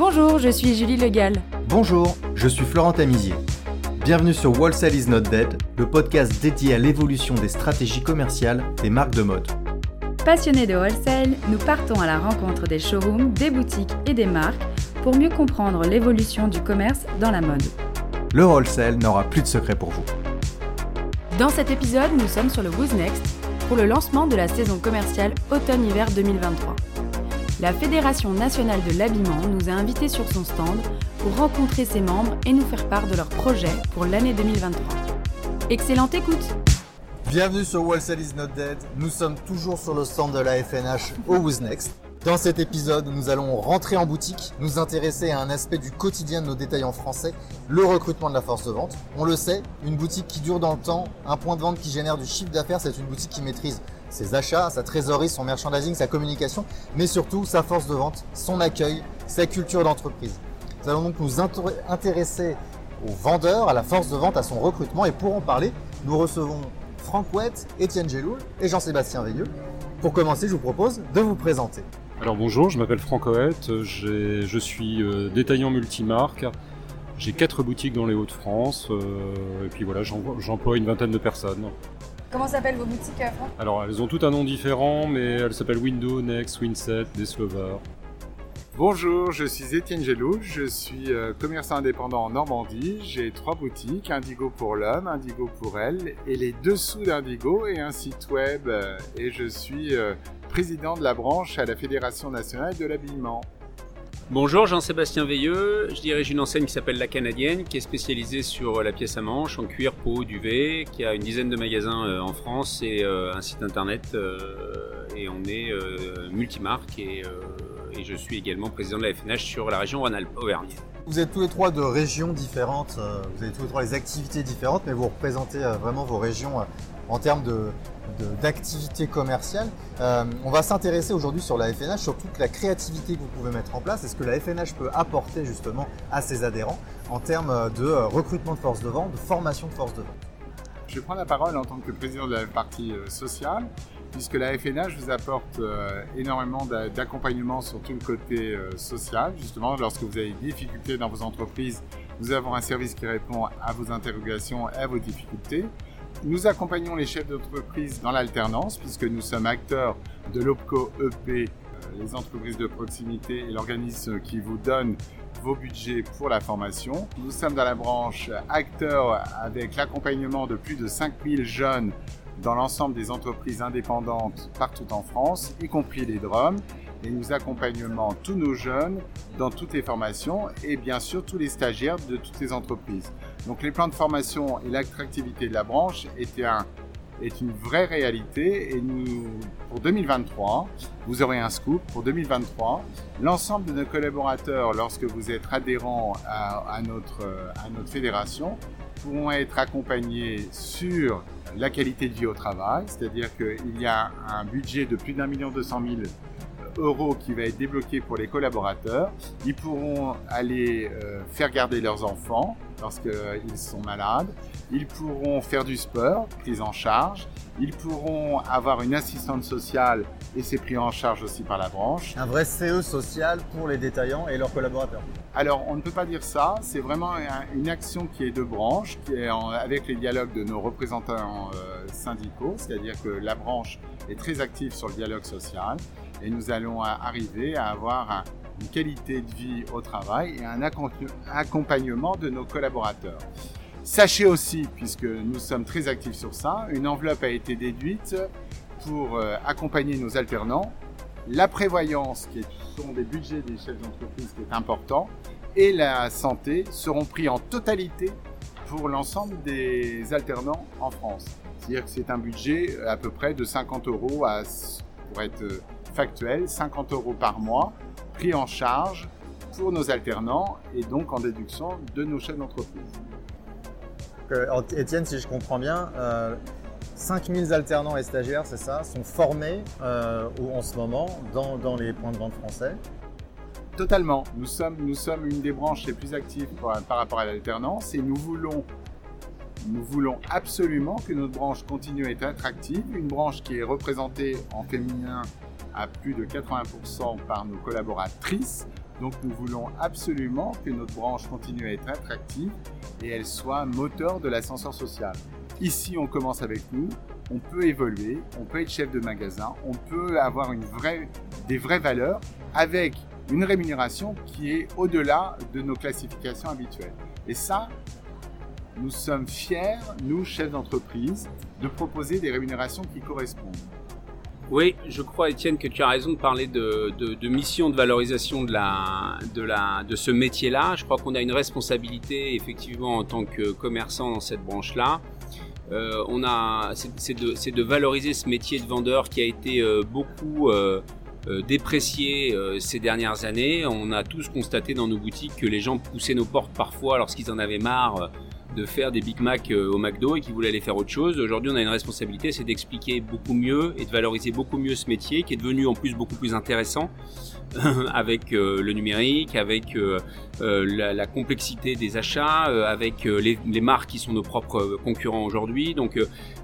Bonjour, je suis Julie Legal. Bonjour, je suis Florent Tamizier. Bienvenue sur Wholesale is not dead, le podcast dédié à l'évolution des stratégies commerciales des marques de mode. Passionnés de wholesale, nous partons à la rencontre des showrooms, des boutiques et des marques pour mieux comprendre l'évolution du commerce dans la mode. Le wholesale n'aura plus de secret pour vous. Dans cet épisode, nous sommes sur le Who's Next pour le lancement de la saison commerciale automne-hiver 2023. La Fédération nationale de l'habillement nous a invités sur son stand pour rencontrer ses membres et nous faire part de leurs projets pour l'année 2023. Excellente écoute Bienvenue sur Wholesale is not dead. Nous sommes toujours sur le stand de la FNH au Who's Next. Dans cet épisode, nous allons rentrer en boutique, nous intéresser à un aspect du quotidien de nos détaillants français, le recrutement de la force de vente. On le sait, une boutique qui dure dans le temps, un point de vente qui génère du chiffre d'affaires, c'est une boutique qui maîtrise ses achats, sa trésorerie, son merchandising, sa communication, mais surtout sa force de vente, son accueil, sa culture d'entreprise. Nous allons donc nous intéresser aux vendeurs, à la force de vente, à son recrutement, et pour en parler, nous recevons Franck Ouette, Étienne Géloul et Jean-Sébastien Veilleux. Pour commencer, je vous propose de vous présenter. Alors bonjour, je m'appelle Franck Ouette, je suis euh, détaillant multimarque. J'ai quatre boutiques dans les Hauts-de-France, euh, et puis voilà, j'emploie une vingtaine de personnes. Comment s'appellent vos boutiques, euh, Franck Alors, elles ont toutes un nom différent, mais elles s'appellent Window, Next, Winset, Deslover. Bonjour, je suis Étienne Gelou, je suis euh, commerçant indépendant en Normandie. J'ai trois boutiques, Indigo pour l'homme, Indigo pour elle, et les dessous d'Indigo et un site web. Euh, et je suis président de la branche à la Fédération nationale de l'habillement. Bonjour, Jean-Sébastien Veilleux. Je dirige une enseigne qui s'appelle La Canadienne, qui est spécialisée sur la pièce à manche en cuir, peau, duvet, qui a une dizaine de magasins euh, en France et euh, un site internet. Euh, et on est multimarque et, et, je suis également président de la FNH sur la région Rhône-Alpes, Auvergne. Vous êtes tous les trois de régions différentes, vous avez tous les trois des activités différentes, mais vous représentez vraiment vos régions en termes de, d'activité commerciale. Euh, on va s'intéresser aujourd'hui sur la FNH, sur toute la créativité que vous pouvez mettre en place et ce que la FNH peut apporter justement à ses adhérents en termes de euh, recrutement de force de vente, de formation de force de vente. Je prends la parole en tant que président de la partie euh, sociale, puisque la FNH vous apporte énormément d'accompagnement sur tout le côté social. Justement, lorsque vous avez des difficultés dans vos entreprises, nous avons un service qui répond à vos interrogations et à vos difficultés. Nous accompagnons les chefs d'entreprise dans l'alternance puisque nous sommes acteurs de l'OPCO EP, euh, les entreprises de proximité et l'organisme qui vous donne vos budgets pour la formation. Nous sommes dans la branche acteurs avec l'accompagnement de plus de 5000 jeunes dans l'ensemble des entreprises indépendantes partout en France, y compris les DROM et nous accompagnons tous nos jeunes dans toutes les formations et bien sûr tous les stagiaires de toutes les entreprises. Donc les plans de formation et l'attractivité de la branche est une vraie réalité et nous, pour 2023, vous aurez un scoop pour 2023. L'ensemble de nos collaborateurs, lorsque vous êtes adhérents à notre fédération, pourront être accompagnés sur la qualité de vie au travail, c'est-à-dire qu'il y a un budget de plus d'un million deux cent mille euros qui va être débloqué pour les collaborateurs. Ils pourront aller euh, faire garder leurs enfants lorsqu'ils sont malades. Ils pourront faire du sport, prise en charge. Ils pourront avoir une assistante sociale et c'est pris en charge aussi par la branche. Un vrai CE social pour les détaillants et leurs collaborateurs. Alors on ne peut pas dire ça, c'est vraiment une action qui est de branche, qui est avec les dialogues de nos représentants euh, syndicaux, c'est-à-dire que la branche est très active sur le dialogue social et nous allons arriver à avoir une qualité de vie au travail et un accompagnement de nos collaborateurs. Sachez aussi, puisque nous sommes très actifs sur ça, une enveloppe a été déduite pour euh, accompagner nos alternants. La prévoyance, qui sont des budgets des chefs d'entreprise, qui est important, et la santé seront pris en totalité pour l'ensemble des alternants en France. C'est-à-dire que c'est un budget à peu près de 50 euros pour être factuel, 50 euros par mois, pris en charge pour nos alternants et donc en déduction de nos chefs d'entreprise. Étienne, si je comprends bien, euh, 5000 alternants et stagiaires, c'est ça, sont formés euh, en ce moment dans, les points de vente français Totalement. Nous sommes, nous sommes une des branches les plus actives par rapport à l'alternance et nous voulons nous voulons absolument que notre branche continue à être attractive, une branche qui est représentée en féminin à plus de 80% par nos collaboratrices, Donc nous voulons absolument que notre branche continue à être attractive et elle soit moteur de l'ascenseur social. Ici, on commence avec nous, on peut évoluer, on peut être chef de magasin, on peut avoir des vraies valeurs avec une rémunération qui est au-delà de nos classifications habituelles. Et ça, nous sommes fiers, nous, chefs d'entreprise, de proposer des rémunérations qui correspondent. Oui, je crois, Étienne, que tu as raison de parler de, de, mission de valorisation de, la, de, la, de ce métier-là. Je crois qu'on a une responsabilité, effectivement, en tant que commerçant dans cette branche-là. Euh, on a, c'est de, de, valoriser ce métier de vendeur qui a été euh, beaucoup euh, euh déprécié euh, ces dernières années. On a tous constaté dans nos boutiques que les gens poussaient nos portes parfois lorsqu'ils en avaient marre de faire des Big Mac euh, au McDo et qui voulaient aller faire autre chose. Aujourd'hui, on a une responsabilité, c'est d'expliquer beaucoup mieux et de valoriser beaucoup mieux ce métier qui est devenu en plus beaucoup plus intéressant avec euh, le numérique, avec euh, la, la, complexité des achats, avec les, les, marques qui sont nos propres concurrents aujourd'hui. Donc,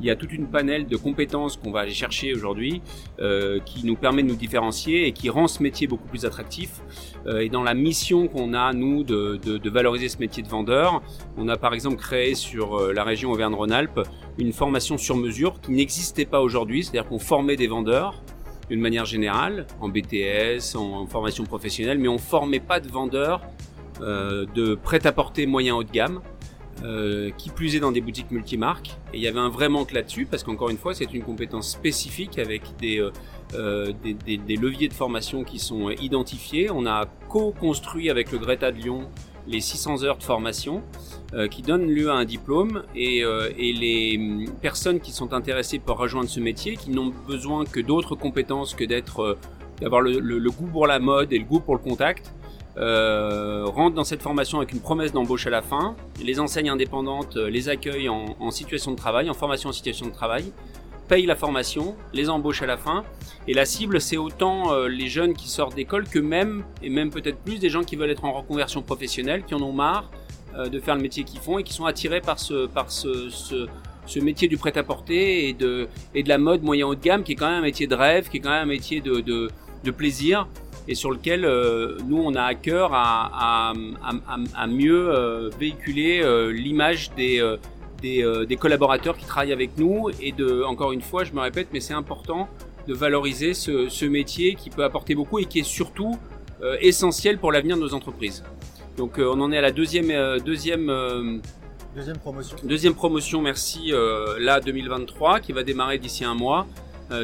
il y a toute une panel de compétences qu'on va aller chercher aujourd'hui qui nous permet de nous différencier et qui rend ce métier beaucoup plus attractif. et dans la mission qu'on a, nous, de, de, de valoriser ce métier de vendeur, on a par exemple créé sur euh, la région Auvergne-Rhône-Alpes une formation sur mesure qui n'existait pas aujourd'hui, c'est-à-dire qu'on formait des vendeurs d'une manière générale, en BTS, en, formation professionnelle, mais on formait pas de vendeurs euh, de prêt-à-porter moyen haut de gamme, euh, qui plus est dans des boutiques multimarques. Et il y avait un vrai manque là-dessus, parce qu'encore une fois, c'est une compétence spécifique avec des, des, des, leviers de formation qui sont identifiés. On a co-construit avec le Greta de Lyon les 600 heures de formation euh, qui donnent lieu à un diplôme et, euh, et, les hum, personnes qui sont intéressées pour rejoindre ce métier, qui n'ont besoin que d'autres compétences que d'être, euh, d'avoir le, le, goût pour la mode et le goût pour le contact, rentrent dans cette formation avec une promesse d'embauche à la fin. Les enseignes indépendantes les accueillent en, en situation de travail, en formation en situation de travail paye la formation, les embauche à la fin. Et la cible, c'est autant euh, les jeunes qui sortent d'école que même, et même peut-être plus, des gens qui veulent être en reconversion professionnelle, qui en ont marre euh, de faire le métier qu'ils font et qui sont attirés par ce, par ce, ce, métier du prêt-à-porter et de, et de la mode moyen haut de gamme, qui est quand même un métier de rêve, qui est quand même un métier de, de, de plaisir et sur lequel euh, nous on a à cœur à, à, à, à mieux véhiculer l'image des, euh, des, collaborateurs qui travaillent avec nous et de, encore une fois, je me répète, mais c'est important de valoriser ce, métier qui peut apporter beaucoup et qui est surtout euh, essentiel pour l'avenir de nos entreprises. Donc euh, on en est à la deuxième deuxième deuxième promotion. Deuxième promotion, merci. là 2023 qui va démarrer d'ici un mois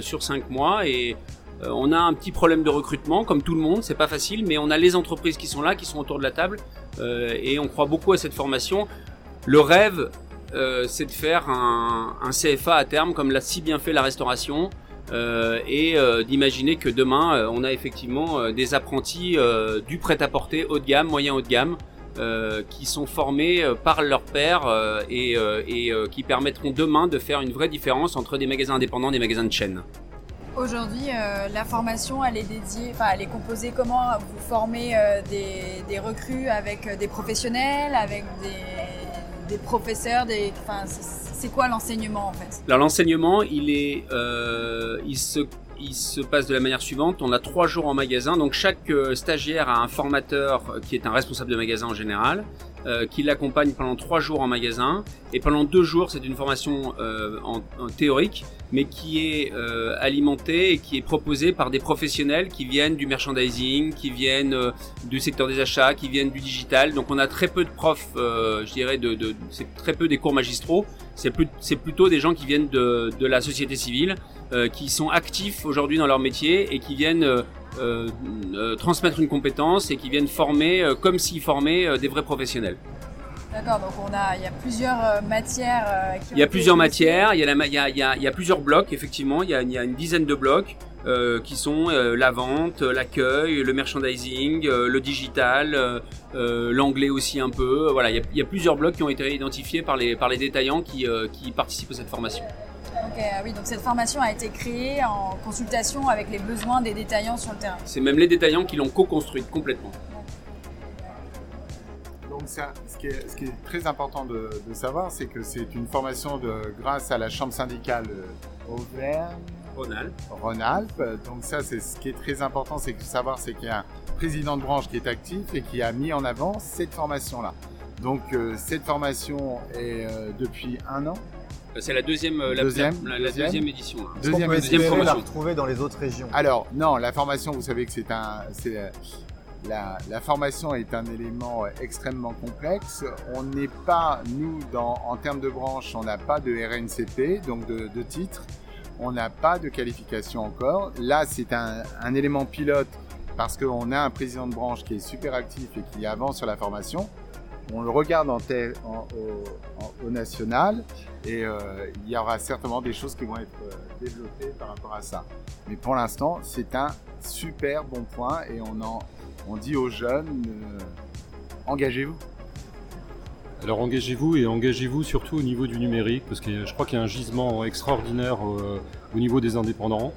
sur cinq mois et on a un petit problème de recrutement comme tout le monde, c'est pas facile, mais on a les entreprises qui sont là, qui sont autour de la table et on croit beaucoup à cette formation. Le rêve, euh, c'est de faire un, un, CFA à terme, comme l'a si bien fait la restauration, euh, et euh, d'imaginer que demain, euh, on a effectivement euh, des apprentis du prêt-à-porter haut de gamme, moyen haut de gamme, qui sont formés par leur père et, et qui permettront demain de faire une vraie différence entre des magasins indépendants et des magasins de chaîne. Aujourd'hui, la formation, elle est dédiée, enfin, elle est composée comment Vous formez des, des recrues avec des professionnels, avec des professeurs, des, enfin, c'est quoi l'enseignement en fait? L'enseignement, il est, euh, il se il se passe de la manière suivante. On a trois jours en magasin, donc chaque euh, stagiaire a un formateur qui est un responsable de magasin en général, euh, qui l'accompagne pendant trois jours en magasin. Et pendant deux jours, c'est une formation euh, en, en, théorique, mais qui est euh, alimentée et qui est proposée par des professionnels qui viennent du merchandising, qui viennent euh, du secteur des achats, qui viennent du digital. Donc on a très peu de profs, euh, je dirais, de, de c'est très peu des cours magistraux. C'est plutôt des gens qui viennent de, de la société civile, qui sont actifs aujourd'hui dans leur métier et qui viennent euh, euh, transmettre une compétence et qui viennent former euh, comme s'ils formaient des vrais professionnels. D'accord, donc on a, il y a plusieurs matières. il y a plusieurs matières, il y a, la, il, y a, il, y a, il y a plusieurs blocs, effectivement, il y a, il y a une dizaine de blocs euh, qui sont la vente, l'accueil, le merchandising, le digital, l'anglais aussi un peu. Voilà, il y, a, il y, a, plusieurs blocs qui ont été identifiés par les, par les détaillants qui, qui participent à cette formation. Ah oui, donc cette formation a été créée en consultation avec les besoins des détaillants sur le terrain. C'est même les détaillants qui l'ont co-construite complètement. Donc ça, ce, qui est, ce qui est très important de, de savoir, c'est que c'est une formation de, grâce à la Chambre syndicale Auvergne. Rhône-Alpes. Rhône-Alpes. Donc ça, c'est ce qui est très important, c'est de savoir, c'est qu'il y a un président de branche qui est actif et qui a mis en avant cette formation-là. Donc cette formation est depuis un an. C'est la deuxième, la, deuxième, la, deuxième, édition. Deuxième, deuxième la retrouver dans les autres régions. Alors non, la formation, vous savez que c'est un, c'est la, la, formation est un élément extrêmement complexe. On n'est pas, nous, dans, en termes de branche, on n'a pas de RNCP, donc de, de titre. On n'a pas de qualification encore. Là, c'est un, un, élément pilote parce qu'on a un président de branche qui est super actif et qui avance sur la formation. On le regarde au, national et euh, il y aura certainement des choses qui vont être euh, développées par rapport à ça. Mais pour l'instant, c'est un super bon point et on dit aux jeunes, euh, engagez-vous. Alors engagez-vous et engagez-vous surtout au niveau du numérique, parce que je crois qu'il y a un gisement extraordinaire au niveau des indépendants.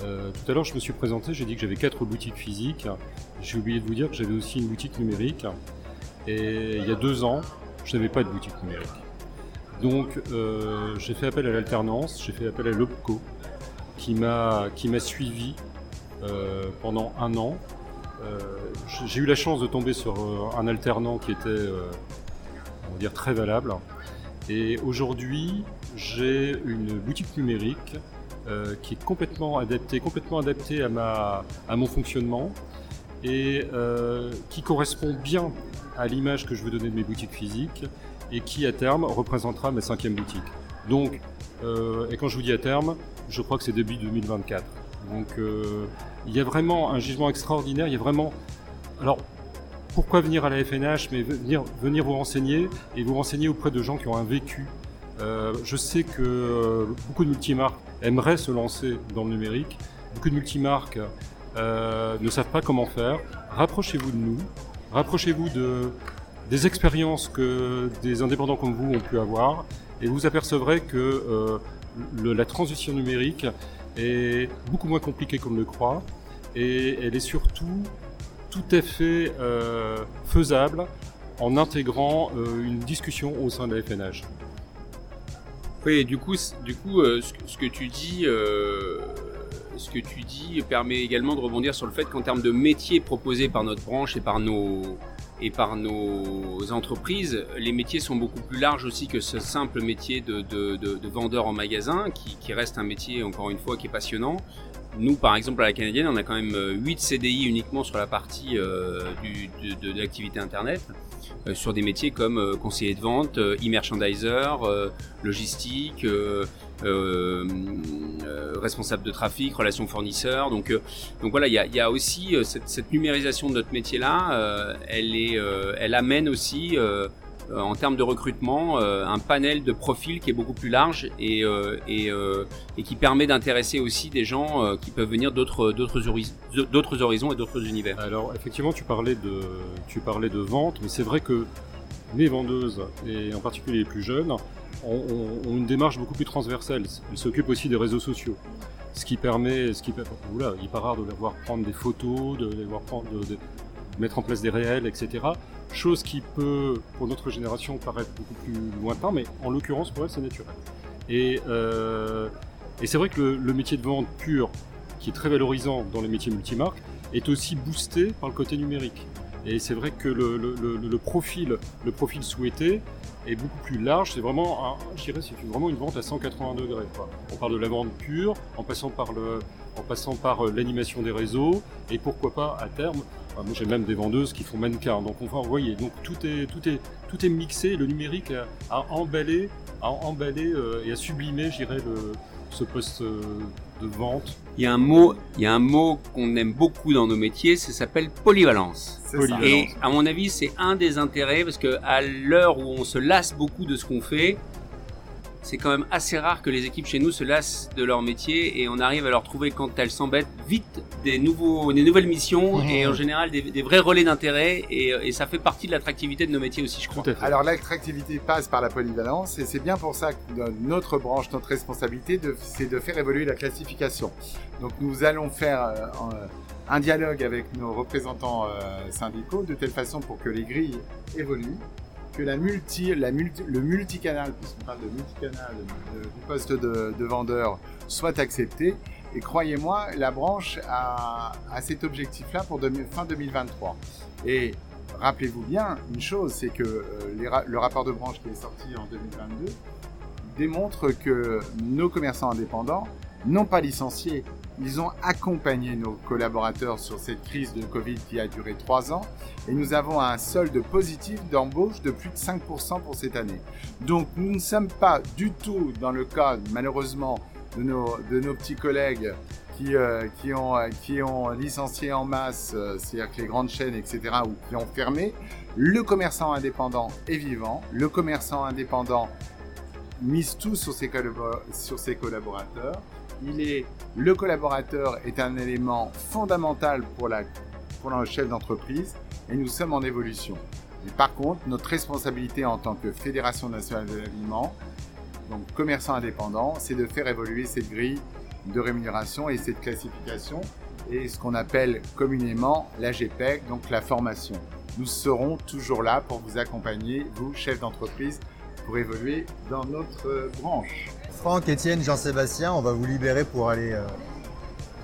Tout à l'heure, je me suis présenté, j'ai dit que j'avais quatre boutiques physiques. J'ai oublié de vous dire que j'avais aussi une boutique numérique. Et il y a deux ans, je n'avais pas de boutique numérique. Donc j'ai fait appel à l'alternance, j'ai fait appel à l'OPCO, qui m'a suivi pendant un an euh, j'ai eu la chance de tomber sur euh, un alternant qui était, euh, on va dire, très valable. Et aujourd'hui, j'ai une boutique numérique qui est complètement adaptée, complètement adaptée à, ma, à mon fonctionnement et qui correspond bien à l'image que je veux donner de mes boutiques physiques et qui à terme représentera ma cinquième boutique. Donc, et quand je vous dis à terme, je crois que c'est début 2024. Donc euh, il y a vraiment un jugement extraordinaire, il y a vraiment... Alors pourquoi venir à la FNH Mais venir, vous renseigner et vous renseigner auprès de gens qui ont un vécu. Euh, je sais que euh, beaucoup de multimarques aimeraient se lancer dans le numérique. Beaucoup de multimarques ne savent pas comment faire. Rapprochez-vous de nous. Rapprochez-vous de, des expériences que des indépendants comme vous ont pu avoir et vous apercevrez que la transition numérique est beaucoup moins compliquée qu'on ne le croit et elle est surtout tout à fait euh, faisable en intégrant euh, une discussion au sein de la FNH. Oui, du coup, du coup euh, ce, que tu dis, ce que tu dis permet également de rebondir sur le fait qu'en termes de métiers proposés par notre branche et par nos, et par nos entreprises, les métiers sont beaucoup plus larges aussi que ce simple métier de, de, de, de vendeur en magasin, qui, reste un métier, encore une fois, qui est passionnant. Nous, par exemple, à la Canadienne, on a quand même 8 euh, CDI uniquement sur la partie euh, de, l'activité Internet, euh, sur des métiers comme euh, conseiller de vente, e-merchandiser, logistique, responsable de trafic, relations fournisseurs. Donc, donc voilà, il y a, y a, aussi cette, cette, numérisation de notre métier-là, elle, est, elle amène aussi euh, en termes de recrutement euh, un panel de profils qui est beaucoup plus large et, euh, et, et qui permet d'intéresser aussi des gens qui peuvent venir d'autres d'autres horizons et d'autres univers. Alors effectivement, tu parlais de tu parlais de vente, mais c'est vrai que les vendeuses et en particulier les plus jeunes ont, une démarche beaucoup plus transversale. Elles s'occupent aussi des réseaux sociaux ce qui permet, ce qui oula, il n'est pas rare de les voir prendre des photos, de les voir prendre, de, mettre en place des réels, etc. Chose qui peut, pour notre génération, paraître beaucoup plus lointain, mais en l'occurrence, pour elle, c'est naturel. Et, euh, et c'est vrai que le, le, métier de vente pur, qui est très valorisant dans les métiers multimarques, est aussi boosté par le côté numérique. Et c'est vrai que le, profil, le profil souhaité est beaucoup plus large. C'est vraiment, c'est vraiment une vente à 180 degrés. On parle de la vente pure, en passant par le, en passant par euh, l'animation des réseaux, et pourquoi pas à terme. Enfin, moi, j'ai même des vendeuses qui font mannequin. Donc, on va envoyer. Donc, tout est, tout est, tout est mixé. Le numérique a, a emballé, a emballé euh, et a sublimé, je dirais, le, ce poste euh, de vente. Il y a un mot, il y a un mot qu'on aime beaucoup dans nos métiers, ça s'appelle polyvalence. polyvalence. Et à mon avis, c'est un des intérêts parce que à l'heure où on se lasse beaucoup de ce qu'on fait, c'est quand même assez rare que les équipes chez nous se lassent de leur métier et on arrive à leur trouver quand elles s'embêtent vite des nouveaux, des nouvelles missions mmh. et en général des, des vrais relais d'intérêt et, et, ça fait partie de l'attractivité de nos métiers aussi, je crois. Alors l'attractivité passe par la polyvalence et c'est bien pour ça que notre branche, notre responsabilité, c'est de faire évoluer la classification. Donc nous allons faire euh, un dialogue avec nos représentants euh, syndicaux de telle façon pour que les grilles évoluent que la multi, la multi, le multicanal, puisqu'on parle de multicanal, de, poste de, de, vendeur, soit accepté Et croyez-moi, la branche a, cet objectif-là pour fin 2023. Et rappelez-vous bien une chose, c'est que euh, le rapport de branche qui est sorti en 2022 démontre que nos commerçants indépendants n'ont pas licencié. Ils ont accompagné nos collaborateurs sur cette crise de Covid qui a duré trois ans et nous avons un solde positif d'embauche de plus de 5% pour cette année. Donc nous ne sommes pas du tout dans le cas malheureusement de nos, de nos petits collègues qui, euh, qui, ont, qui ont licencié en masse, euh, c'est-à-dire que les grandes chaînes, etc., ou qui ont fermé. Le commerçant indépendant est vivant. Le commerçant indépendant mise tout sur ses, sur ses collaborateurs. Il est, le collaborateur est un élément fondamental pour, la, pour le chef d'entreprise et nous sommes en évolution. Mais par contre, notre responsabilité en tant que Fédération nationale de l'aliment, donc commerçant indépendant, c'est de faire évoluer cette grille de rémunération et cette classification et ce qu'on appelle communément la GPEC, donc la formation. Nous serons toujours là pour vous accompagner, vous, chefs d'entreprise, pour évoluer dans notre branche. Franck, Étienne, Jean-Sébastien, on va vous libérer pour aller euh,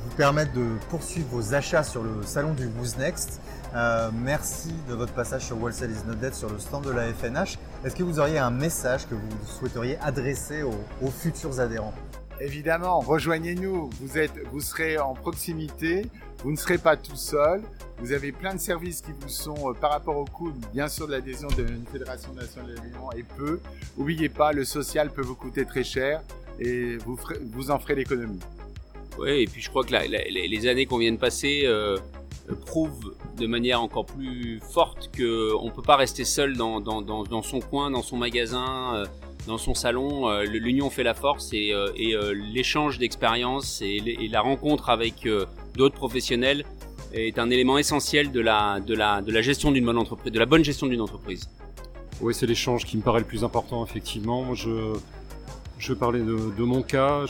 vous permettre de poursuivre vos achats sur le salon du Boost Next. Euh, merci de votre passage sur Wholesale is not dead sur le stand de la FNH. Est-ce que vous auriez un message que vous souhaiteriez adresser aux, futurs adhérents? Évidemment, rejoignez-nous. Vous, êtes, vous serez en proximité. Vous ne serez pas tout seul. Vous avez plein de services qui vous sont, euh, par rapport au coût, bien sûr, de l'adhésion d'une fédération nationale de et peu. N'oubliez pas, le social peut vous coûter très cher et vous, en ferez l'économie. Oui, et puis je crois que les années qu'on vient de passer euh, prouvent de manière encore plus forte qu'on ne peut pas rester seul dans, son coin, dans son magasin, euh, dans son salon. Euh, L'union fait la force et, euh, et l'échange d'expériences et, la rencontre avec d'autres professionnels est un élément essentiel de la, de la, de la gestion d'une bonne entreprise, de la bonne gestion d'une entreprise. Oui, c'est l'échange qui me paraît le plus important, effectivement. Je, je parlais de, mon cas.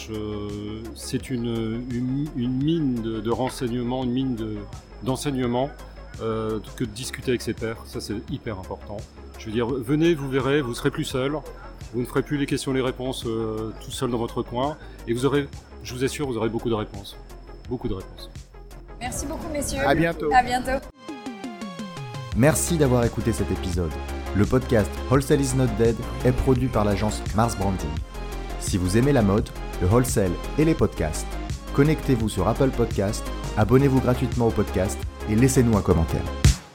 C'est une, une, mine de, renseignements, une mine d'enseignement euh, que de discuter avec ses pairs. Ça, c'est hyper important. Je veux dire, venez, vous verrez, vous serez plus seul. Vous ne ferez plus les questions et les réponses euh, tout seul dans votre coin. Et vous aurez, je vous assure, vous aurez beaucoup de réponses. Beaucoup de réponses. Merci beaucoup, messieurs. À bientôt. À bientôt. Merci d'avoir écouté cet épisode. Le podcast Wholesale is not dead est produit par l'agence Mars Branding. Si vous aimez la mode, le wholesale et les podcasts, connectez-vous sur Apple Podcasts, abonnez-vous gratuitement au podcast et laissez-nous un commentaire.